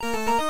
Música